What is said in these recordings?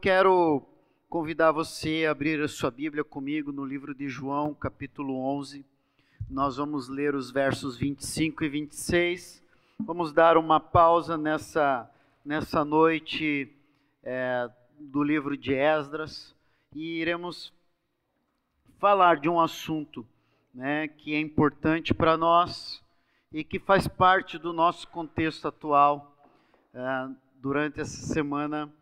Quero convidar você a abrir a sua Bíblia comigo no livro de João, capítulo 11. Nós vamos ler os versos 25 e 26. Vamos dar uma pausa nessa, nessa noite é, do livro de Esdras e iremos falar de um assunto né, que é importante para nós e que faz parte do nosso contexto atual. É, durante essa semana,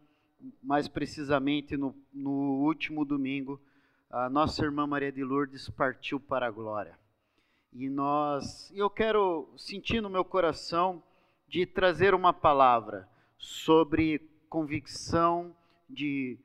mais precisamente no, no último domingo, a nossa irmã Maria de Lourdes partiu para a glória. E nós, eu quero sentir no meu coração de trazer uma palavra sobre convicção de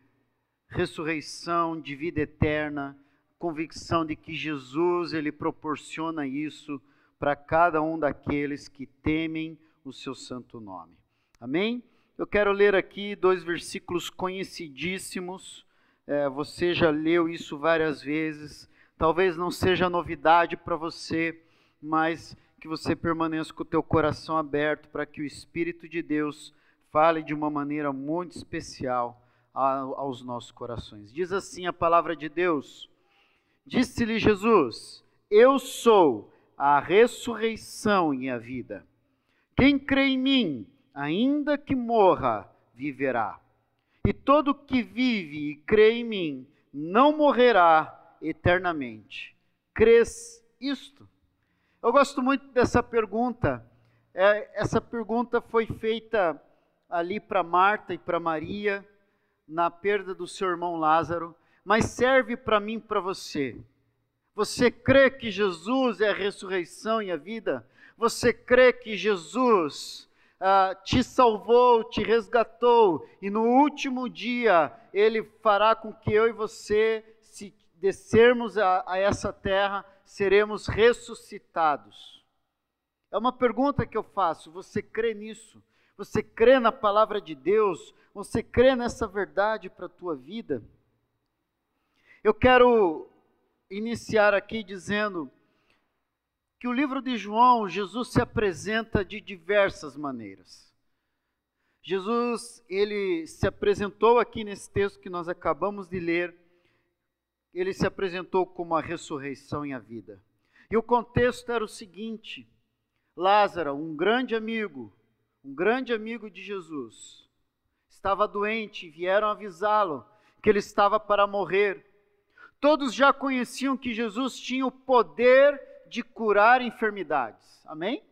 ressurreição, de vida eterna, convicção de que Jesus ele proporciona isso para cada um daqueles que temem o seu santo nome. Amém? Eu quero ler aqui dois versículos conhecidíssimos. É, você já leu isso várias vezes. Talvez não seja novidade para você, mas que você permaneça com o teu coração aberto para que o Espírito de Deus fale de uma maneira muito especial aos nossos corações. Diz assim a palavra de Deus: Disse-lhe Jesus: Eu sou a ressurreição e a vida. Quem crê em mim, ainda que morra, viverá. E todo que vive e crê em mim não morrerá eternamente. Crês isto? Eu gosto muito dessa pergunta. É, essa pergunta foi feita ali para Marta e para Maria, na perda do seu irmão Lázaro, mas serve para mim e para você. Você crê que Jesus é a ressurreição e a vida? Você crê que Jesus uh, te salvou, te resgatou, e no último dia ele fará com que eu e você, se descermos a, a essa terra, seremos ressuscitados. É uma pergunta que eu faço: você crê nisso? Você crê na palavra de Deus? Você crê nessa verdade para a tua vida? Eu quero iniciar aqui dizendo que o livro de João, Jesus se apresenta de diversas maneiras. Jesus, ele se apresentou aqui nesse texto que nós acabamos de ler, ele se apresentou como a ressurreição e a vida. E o contexto era o seguinte: Lázaro, um grande amigo, um grande amigo de Jesus, estava doente, vieram avisá-lo que ele estava para morrer. Todos já conheciam que Jesus tinha o poder de curar enfermidades. Amém?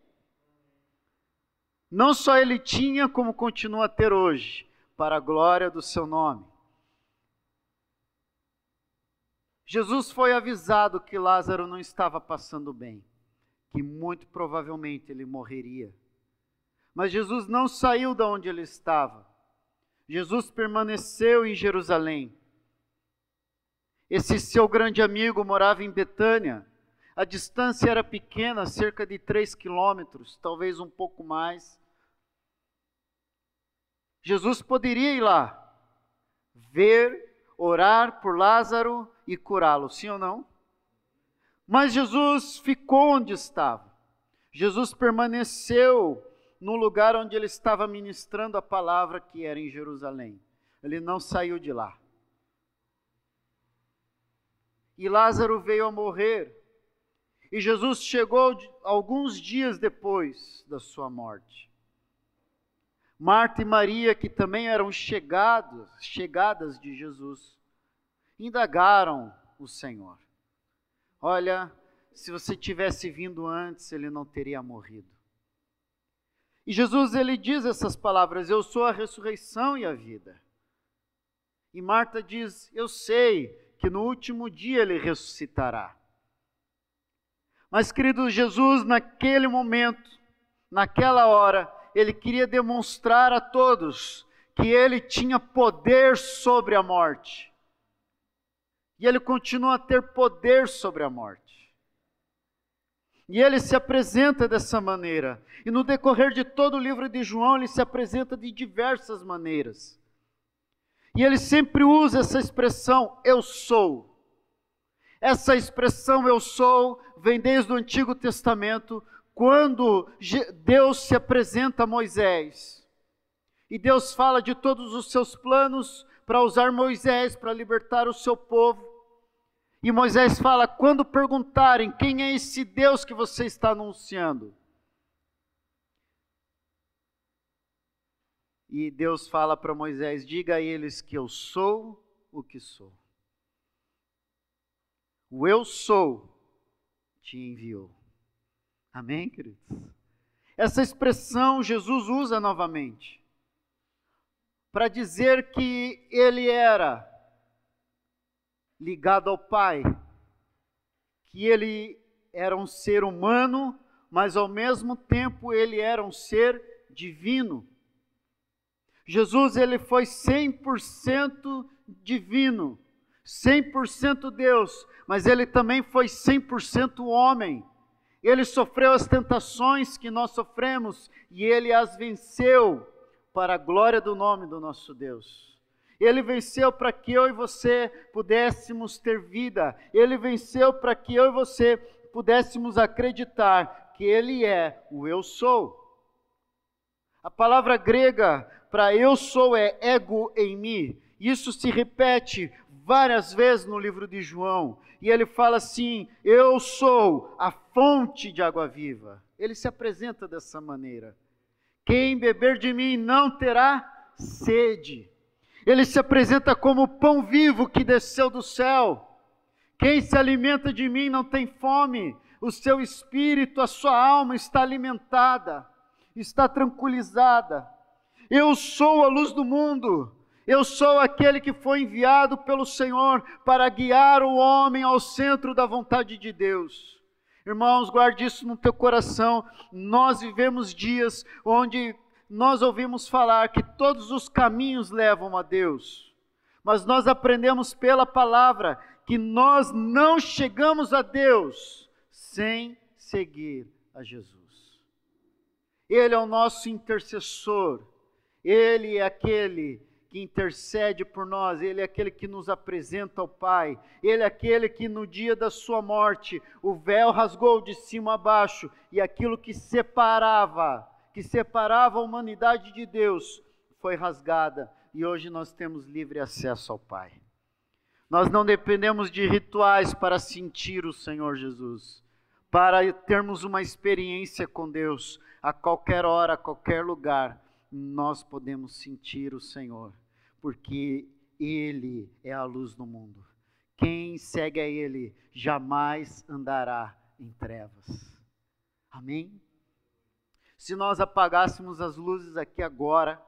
Não só ele tinha, como continua a ter hoje, para a glória do seu nome. Jesus foi avisado que Lázaro não estava passando bem, que muito provavelmente ele morreria. Mas Jesus não saiu da onde ele estava. Jesus permaneceu em Jerusalém. Esse seu grande amigo morava em Betânia, a distância era pequena, cerca de 3 quilômetros, talvez um pouco mais. Jesus poderia ir lá, ver, orar por Lázaro e curá-lo, sim ou não? Mas Jesus ficou onde estava. Jesus permaneceu no lugar onde ele estava ministrando a palavra que era em Jerusalém. Ele não saiu de lá. E Lázaro veio a morrer. E Jesus chegou alguns dias depois da sua morte. Marta e Maria, que também eram chegados, chegadas de Jesus, indagaram o Senhor. Olha, se você tivesse vindo antes, ele não teria morrido. E Jesus ele diz essas palavras: Eu sou a ressurreição e a vida. E Marta diz: Eu sei que no último dia ele ressuscitará. Mas, querido Jesus, naquele momento, naquela hora, ele queria demonstrar a todos que ele tinha poder sobre a morte. E ele continua a ter poder sobre a morte. E ele se apresenta dessa maneira. E no decorrer de todo o livro de João, ele se apresenta de diversas maneiras. E ele sempre usa essa expressão, eu sou. Essa expressão eu sou vem desde o Antigo Testamento, quando Deus se apresenta a Moisés. E Deus fala de todos os seus planos para usar Moisés para libertar o seu povo. E Moisés fala: quando perguntarem quem é esse Deus que você está anunciando? E Deus fala para Moisés: diga a eles que eu sou o que sou. O eu sou te enviou. Amém, queridos? Essa expressão Jesus usa novamente para dizer que ele era ligado ao Pai, que ele era um ser humano, mas ao mesmo tempo ele era um ser divino. Jesus ele foi 100% divino, 100% Deus, mas ele também foi 100% homem. Ele sofreu as tentações que nós sofremos e ele as venceu para a glória do nome do nosso Deus. Ele venceu para que eu e você pudéssemos ter vida. Ele venceu para que eu e você pudéssemos acreditar que Ele é o Eu Sou. A palavra grega para Eu Sou é ego em mim. Isso se repete várias vezes no livro de João. E ele fala assim: Eu sou a fonte de água viva. Ele se apresenta dessa maneira. Quem beber de mim não terá sede. Ele se apresenta como pão vivo que desceu do céu. Quem se alimenta de mim não tem fome. O seu espírito, a sua alma está alimentada, está tranquilizada. Eu sou a luz do mundo. Eu sou aquele que foi enviado pelo Senhor para guiar o homem ao centro da vontade de Deus. Irmãos, guarde isso no teu coração. Nós vivemos dias onde nós ouvimos falar que todos os caminhos levam a Deus, mas nós aprendemos pela palavra que nós não chegamos a Deus sem seguir a Jesus. Ele é o nosso intercessor, ele é aquele que intercede por nós, Ele é aquele que nos apresenta ao Pai, Ele é aquele que no dia da sua morte o véu rasgou de cima a baixo e aquilo que separava, que separava a humanidade de Deus, foi rasgada e hoje nós temos livre acesso ao Pai. Nós não dependemos de rituais para sentir o Senhor Jesus, para termos uma experiência com Deus a qualquer hora, a qualquer lugar nós podemos sentir o Senhor porque Ele é a luz do mundo. Quem segue a Ele jamais andará em trevas. Amém? Se nós apagássemos as luzes aqui agora,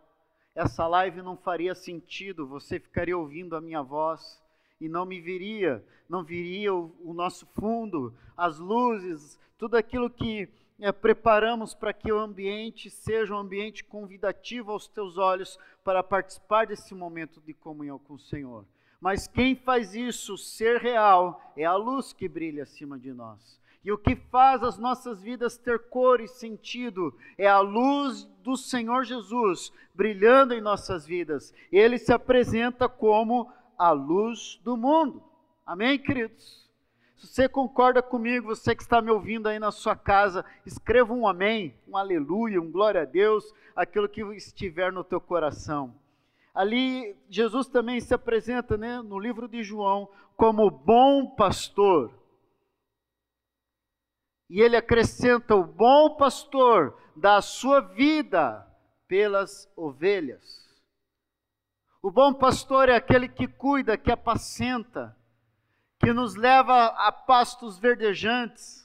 essa live não faria sentido, você ficaria ouvindo a minha voz e não me viria, não viria o, o nosso fundo, as luzes, tudo aquilo que é, preparamos para que o ambiente seja um ambiente convidativo aos teus olhos para participar desse momento de comunhão com o Senhor. Mas quem faz isso ser real é a luz que brilha acima de nós. E o que faz as nossas vidas ter cor e sentido é a luz do Senhor Jesus brilhando em nossas vidas. Ele se apresenta como a luz do mundo. Amém, queridos? Você concorda comigo, você que está me ouvindo aí na sua casa, escreva um amém, um aleluia, um glória a Deus, aquilo que estiver no teu coração. Ali, Jesus também se apresenta né, no livro de João como bom pastor. E ele acrescenta: o bom pastor dá a sua vida pelas ovelhas. O bom pastor é aquele que cuida, que apacenta que nos leva a pastos verdejantes.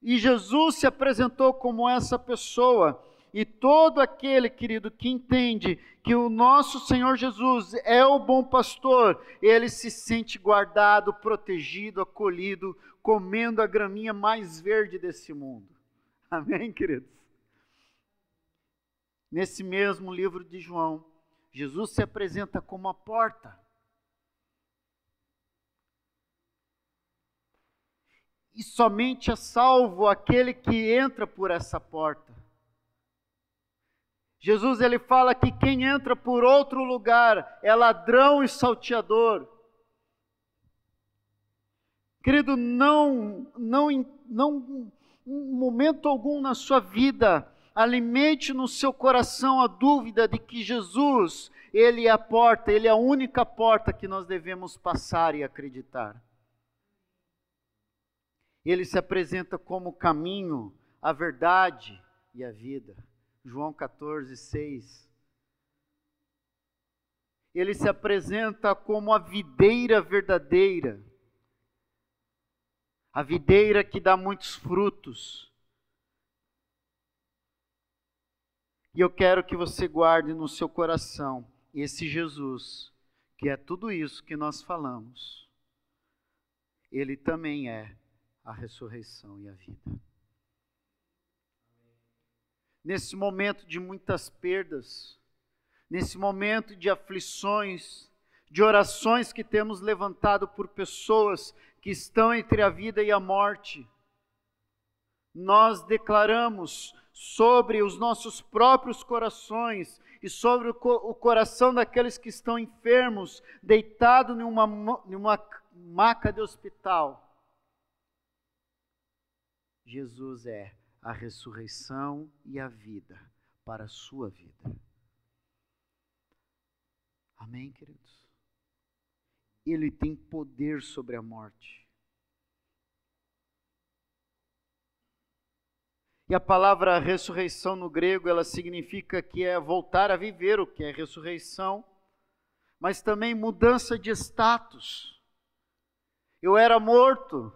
E Jesus se apresentou como essa pessoa. E todo aquele, querido, que entende que o nosso Senhor Jesus é o bom pastor, ele se sente guardado, protegido, acolhido, comendo a graminha mais verde desse mundo. Amém, queridos? Nesse mesmo livro de João, Jesus se apresenta como a porta. E somente é salvo aquele que entra por essa porta. Jesus ele fala que quem entra por outro lugar é ladrão e salteador. Querido, não, não, não, momento algum na sua vida, alimente no seu coração a dúvida de que Jesus Ele é a porta, Ele é a única porta que nós devemos passar e acreditar. Ele se apresenta como o caminho, a verdade e a vida. João 14, 6. Ele se apresenta como a videira verdadeira, a videira que dá muitos frutos. E eu quero que você guarde no seu coração esse Jesus, que é tudo isso que nós falamos. Ele também é a ressurreição e a vida. Nesse momento de muitas perdas, nesse momento de aflições, de orações que temos levantado por pessoas que estão entre a vida e a morte, nós declaramos sobre os nossos próprios corações e sobre o, co o coração daqueles que estão enfermos, deitados numa, numa maca de hospital, Jesus é a ressurreição e a vida para a sua vida. Amém, queridos? Ele tem poder sobre a morte. E a palavra ressurreição no grego, ela significa que é voltar a viver, o que é ressurreição, mas também mudança de status. Eu era morto,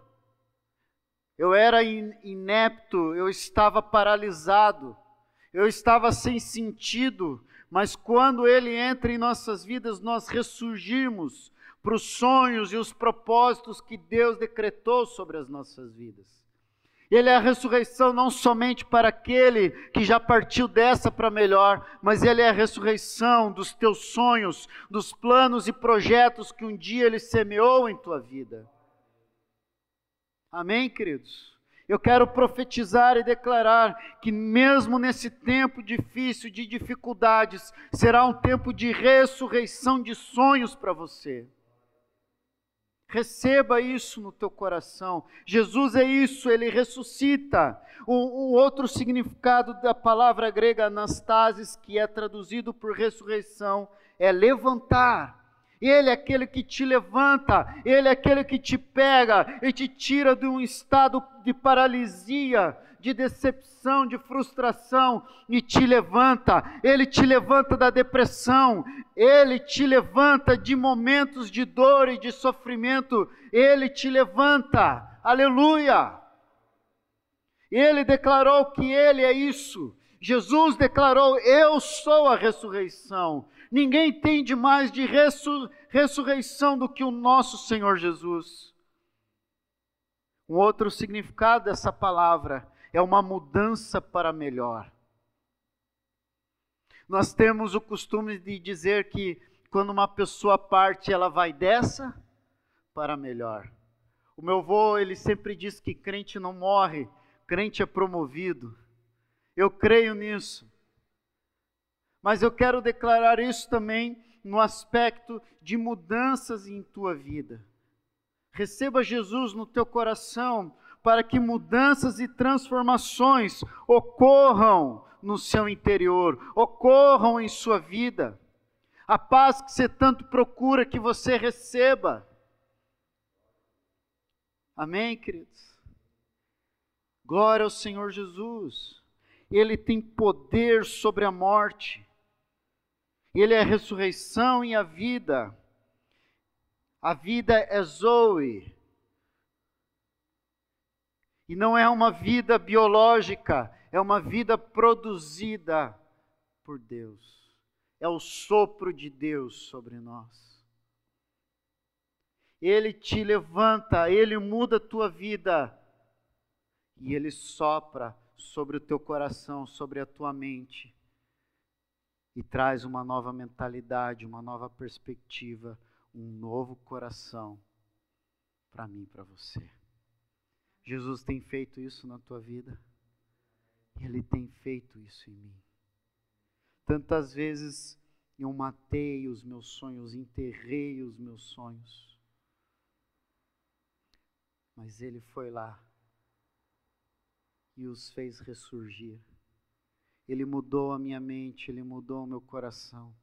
eu era inepto, eu estava paralisado, eu estava sem sentido, mas quando Ele entra em nossas vidas, nós ressurgimos para os sonhos e os propósitos que Deus decretou sobre as nossas vidas. Ele é a ressurreição não somente para aquele que já partiu dessa para melhor, mas ele é a ressurreição dos teus sonhos, dos planos e projetos que um dia ele semeou em tua vida. Amém, queridos? Eu quero profetizar e declarar que, mesmo nesse tempo difícil, de dificuldades, será um tempo de ressurreição de sonhos para você. Receba isso no teu coração. Jesus é isso, ele ressuscita. O, o, outro significado da palavra grega anastasis, que é traduzido por ressurreição, é levantar. Ele é aquele que te levanta, Ele é aquele que te pega e te tira de um estado de paralisia, de decepção, de frustração e te levanta. Ele te levanta da depressão, Ele te levanta de momentos de dor e de sofrimento, Ele te levanta. Aleluia! Ele declarou que Ele é isso. Jesus declarou: Eu sou a ressurreição Ninguém entende mais de ressur ressurreição do que o nosso Senhor Jesus. Um outro significado dessa palavra é uma mudança para melhor. Nós temos o costume de dizer que quando uma pessoa parte, ela vai dessa para melhor. O meu avô, ele sempre diz que crente não morre, crente é promovido. Eu creio nisso. Mas eu quero declarar isso também no aspecto de mudanças em tua vida. Receba Jesus no teu coração para que mudanças e transformações ocorram no seu interior, ocorram em sua vida. A paz que você tanto procura que você receba. Amém, queridos? Glória ao Senhor Jesus. Ele tem poder sobre a morte. Ele é a ressurreição e a vida. A vida é Zoe. E não é uma vida biológica, é uma vida produzida por Deus. É o sopro de Deus sobre nós. Ele te levanta, ele muda a tua vida. E ele sopra sobre o teu coração, sobre a tua mente e traz uma nova mentalidade, uma nova perspectiva, um novo coração para mim para você. Jesus tem feito isso na tua vida? Ele tem feito isso em mim. Tantas vezes eu matei os meus sonhos, enterrei os meus sonhos. Mas Ele foi lá e os fez ressurgir. Ele mudou a minha mente, Ele mudou o meu coração.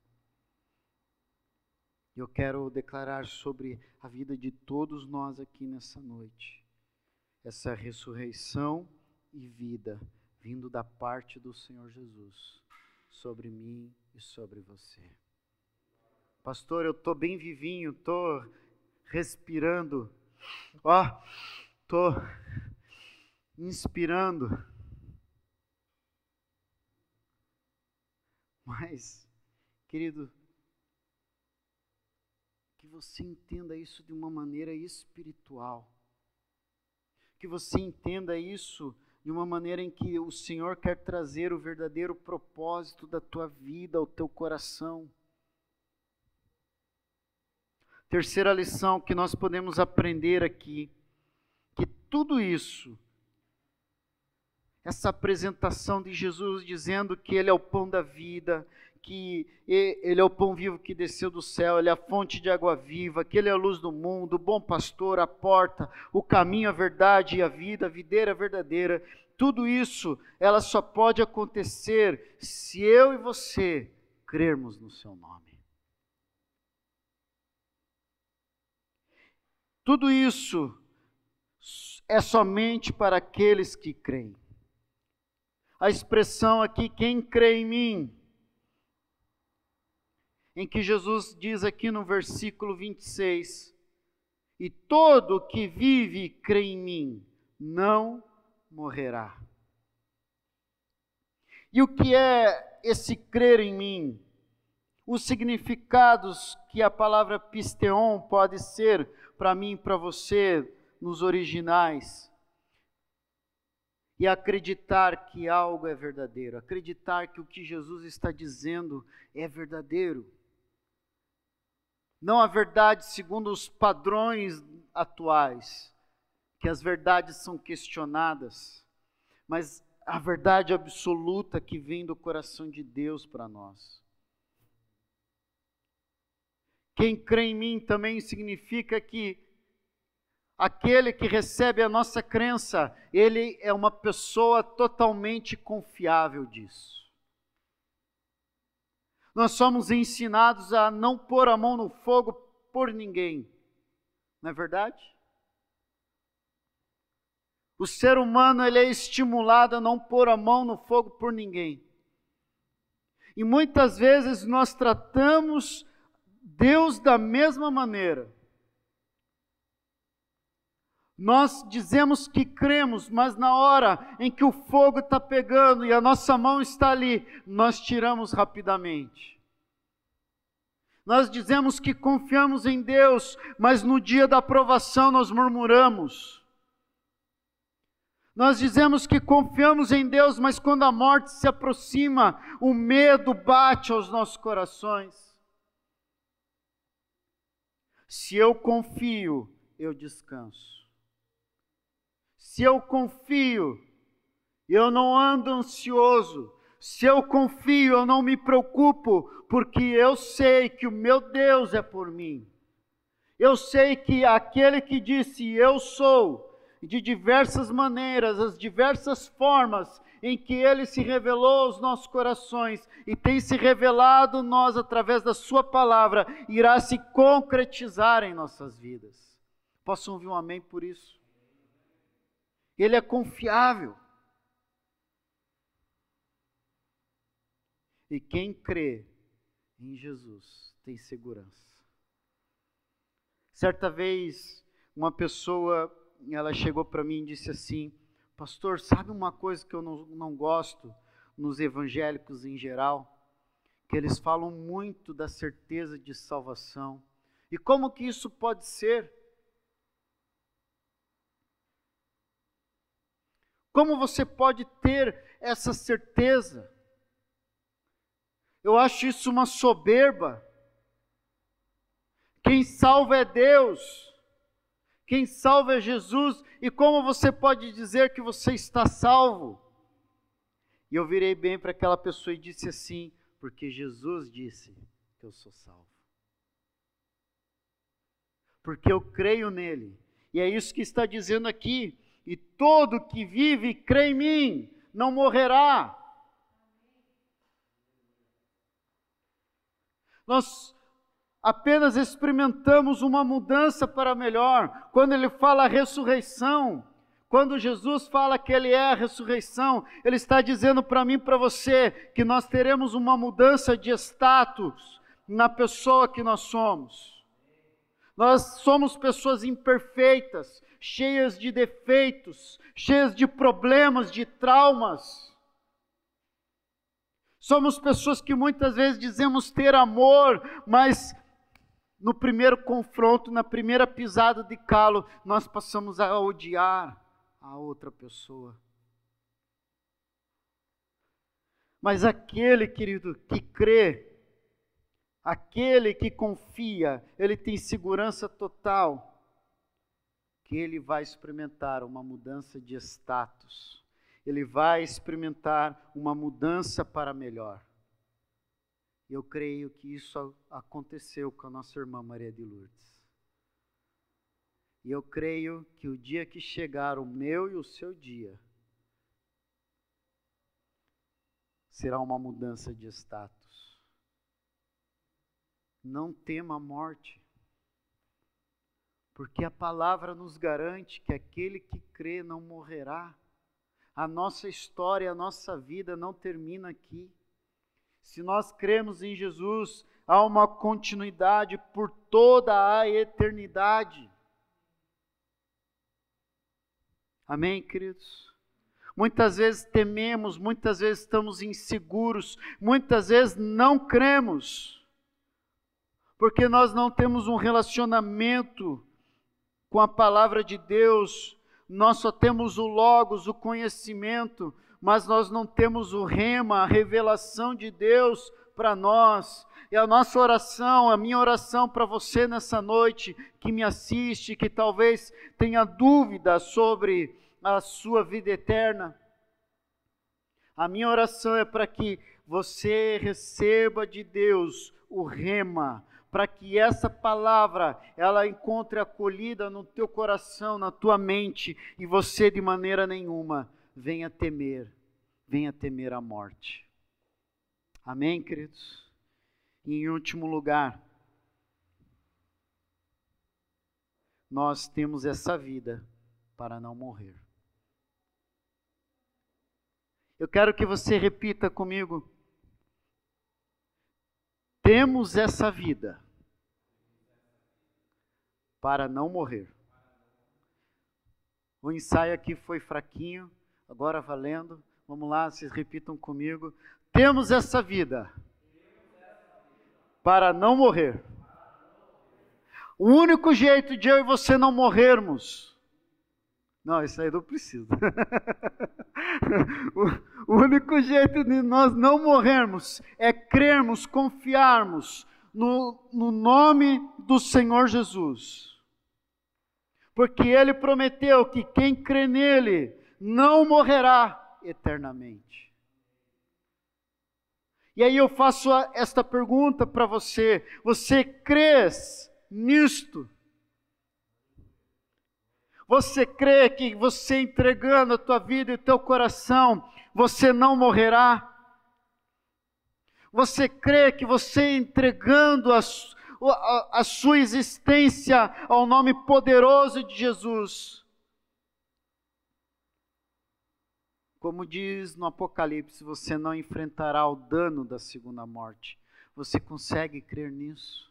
Eu quero declarar sobre a vida de todos nós aqui nessa noite essa ressurreição e vida vindo da parte do Senhor Jesus sobre mim e sobre você. Pastor, eu estou bem vivinho, estou respirando, ó, estou inspirando. Mas, querido, que você entenda isso de uma maneira espiritual. Que você entenda isso de uma maneira em que o Senhor quer trazer o verdadeiro propósito da tua vida ao teu coração. Terceira lição que nós podemos aprender aqui, que tudo isso, essa apresentação de Jesus dizendo que Ele é o pão da vida, que Ele é o pão vivo que desceu do céu, Ele é a fonte de água viva, que Ele é a luz do mundo, o bom pastor, a porta, o caminho, a verdade e a vida, a videira verdadeira. Tudo isso, ela só pode acontecer se eu e você crermos no Seu nome. Tudo isso é somente para aqueles que creem. A expressão aqui, quem crê em mim, em que Jesus diz aqui no versículo 26: E todo que vive e crê em mim não morrerá. E o que é esse crer em mim? Os significados que a palavra pisteon pode ser para mim e para você nos originais. E acreditar que algo é verdadeiro, acreditar que o que Jesus está dizendo é verdadeiro não a verdade segundo os padrões atuais, que as verdades são questionadas, mas a verdade absoluta que vem do coração de Deus para nós. Quem crê em mim também significa que aquele que recebe a nossa crença, ele é uma pessoa totalmente confiável disso. Nós somos ensinados a não pôr a mão no fogo por ninguém. Não é verdade? O ser humano ele é estimulado a não pôr a mão no fogo por ninguém. E muitas vezes nós tratamos Deus da mesma maneira. Nós dizemos que cremos, mas na hora em que o fogo está pegando e a nossa mão está ali, nós tiramos rapidamente. Nós dizemos que confiamos em Deus, mas no dia da aprovação nós murmuramos. Nós dizemos que confiamos em Deus, mas quando a morte se aproxima, o medo bate aos nossos corações. Se eu confio, eu descanso. Se eu confio, eu não ando ansioso. Se eu confio, eu não me preocupo, porque eu sei que o meu Deus é por mim. Eu sei que aquele que disse eu sou, de diversas maneiras, as diversas formas em que ele se revelou aos nossos corações e tem se revelado nós através da sua palavra, irá se concretizar em nossas vidas. Posso ouvir um amém por isso? Ele é confiável. E quem crê em Jesus tem segurança. Certa vez, uma pessoa, ela chegou para mim e disse assim: Pastor, sabe uma coisa que eu não, não gosto nos evangélicos em geral? Que eles falam muito da certeza de salvação. E como que isso pode ser? Como você pode ter essa certeza? Eu acho isso uma soberba. Quem salva é Deus. Quem salva é Jesus. E como você pode dizer que você está salvo? E eu virei bem para aquela pessoa e disse assim: porque Jesus disse que eu sou salvo. Porque eu creio nele. E é isso que está dizendo aqui e todo que vive e crê em mim não morrerá. Nós, apenas experimentamos uma mudança para melhor. Quando ele fala ressurreição, quando Jesus fala que ele é a ressurreição, ele está dizendo para mim e para você que nós teremos uma mudança de status na pessoa que nós somos. Nós somos pessoas imperfeitas, cheias de defeitos, cheias de problemas, de traumas. Somos pessoas que muitas vezes dizemos ter amor, mas no primeiro confronto, na primeira pisada de calo, nós passamos a odiar a outra pessoa. Mas aquele, querido, que crê, aquele que confia, ele tem segurança total que ele vai experimentar uma mudança de status. Ele vai experimentar uma mudança para melhor. Eu creio que isso aconteceu com a nossa irmã Maria de Lourdes. E eu creio que o dia que chegar o meu e o seu dia, será uma mudança de status. Não tema a morte, porque a palavra nos garante que aquele que crê não morrerá. A nossa história, a nossa vida não termina aqui. Se nós cremos em Jesus, há uma continuidade por toda a eternidade. Amém, queridos? Muitas vezes tememos, muitas vezes estamos inseguros, muitas vezes não cremos, porque nós não temos um relacionamento com a palavra de Deus, nós só temos o Logos, o conhecimento, mas nós não temos o rema, a revelação de Deus para nós. E a nossa oração, a minha oração para você nessa noite, que me assiste, que talvez tenha dúvida sobre a sua vida eterna, a minha oração é para que você receba de Deus o rema, para que essa palavra ela encontre acolhida no teu coração, na tua mente, e você de maneira nenhuma venha temer, venha temer a morte. Amém, queridos? E em último lugar, nós temos essa vida para não morrer. Eu quero que você repita comigo. Temos essa vida para não morrer. O ensaio aqui foi fraquinho, Agora valendo, vamos lá, vocês repitam comigo. Temos essa vida para não morrer. O único jeito de eu e você não morrermos. Não, isso aí não precisa. o, único jeito de nós não morrermos é crermos, confiarmos no, no nome do Senhor Jesus. Porque Ele prometeu que quem crê nele não morrerá eternamente. E aí eu faço esta pergunta para você: você crês nisto? Você crê que você entregando a tua vida e o teu coração, você não morrerá? Você crê que você entregando a, a, sua existência ao nome poderoso de Jesus, Como diz no Apocalipse, você não enfrentará o dano da segunda morte. Você consegue crer nisso?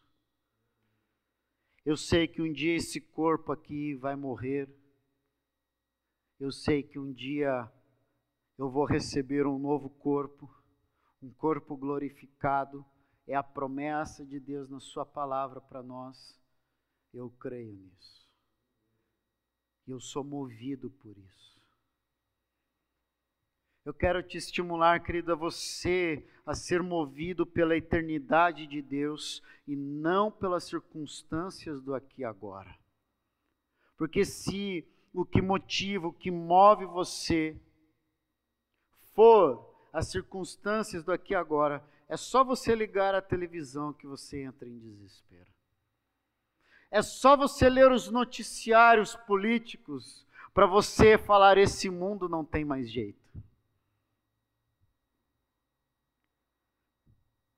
Eu sei que um dia esse corpo aqui vai morrer. Eu sei que um dia eu vou receber um novo corpo, um corpo glorificado. É a promessa de Deus na Sua palavra para nós. Eu creio nisso. E eu sou movido por isso. Eu quero te estimular, querido, a você a ser movido pela eternidade de Deus e não pelas circunstâncias do aqui e agora. Porque se o que motiva, o que move você for as circunstâncias do aqui e agora, é só você ligar a televisão que você entra em desespero. É só você ler os noticiários políticos para você falar: esse mundo não tem mais jeito.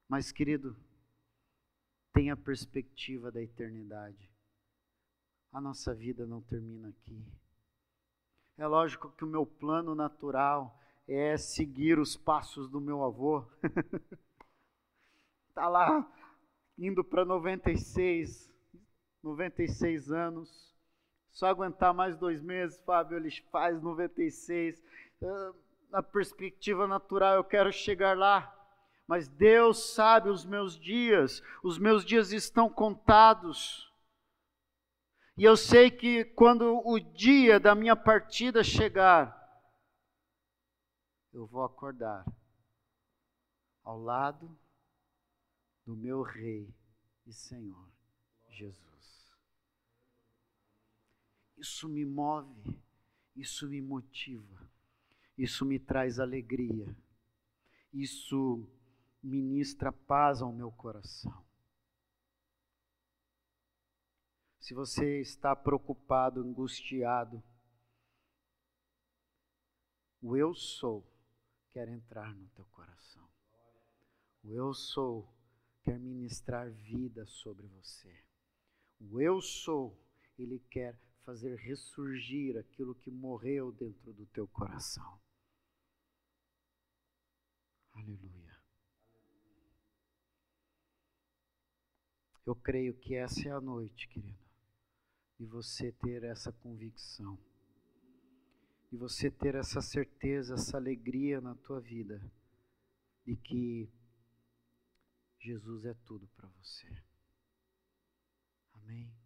Mas, querido, tenha perspectiva da eternidade. A nossa vida não termina aqui. É lógico que o meu plano natural é seguir os passos do meu avô. Está lá, indo para 96, 96 anos. Só aguentar mais dois meses, Fábio, ele faz 96. Ah, na perspectiva natural, eu quero chegar lá. Mas Deus sabe os meus dias, os meus dias estão contados. E eu sei que quando o dia da minha partida chegar, eu vou acordar ao lado do meu Rei e Senhor Jesus. Isso me move, isso me motiva, isso me traz alegria, isso ministra paz ao meu coração. Se você está preocupado, angustiado, o eu sou quer entrar no teu coração. O eu sou quer ministrar vida sobre você. O eu sou, ele quer fazer ressurgir aquilo que morreu dentro do teu coração. Aleluia. Eu creio que essa é a noite, querido e você ter essa convicção, e você ter essa certeza, essa alegria na tua vida de que Jesus é tudo para você. Amém.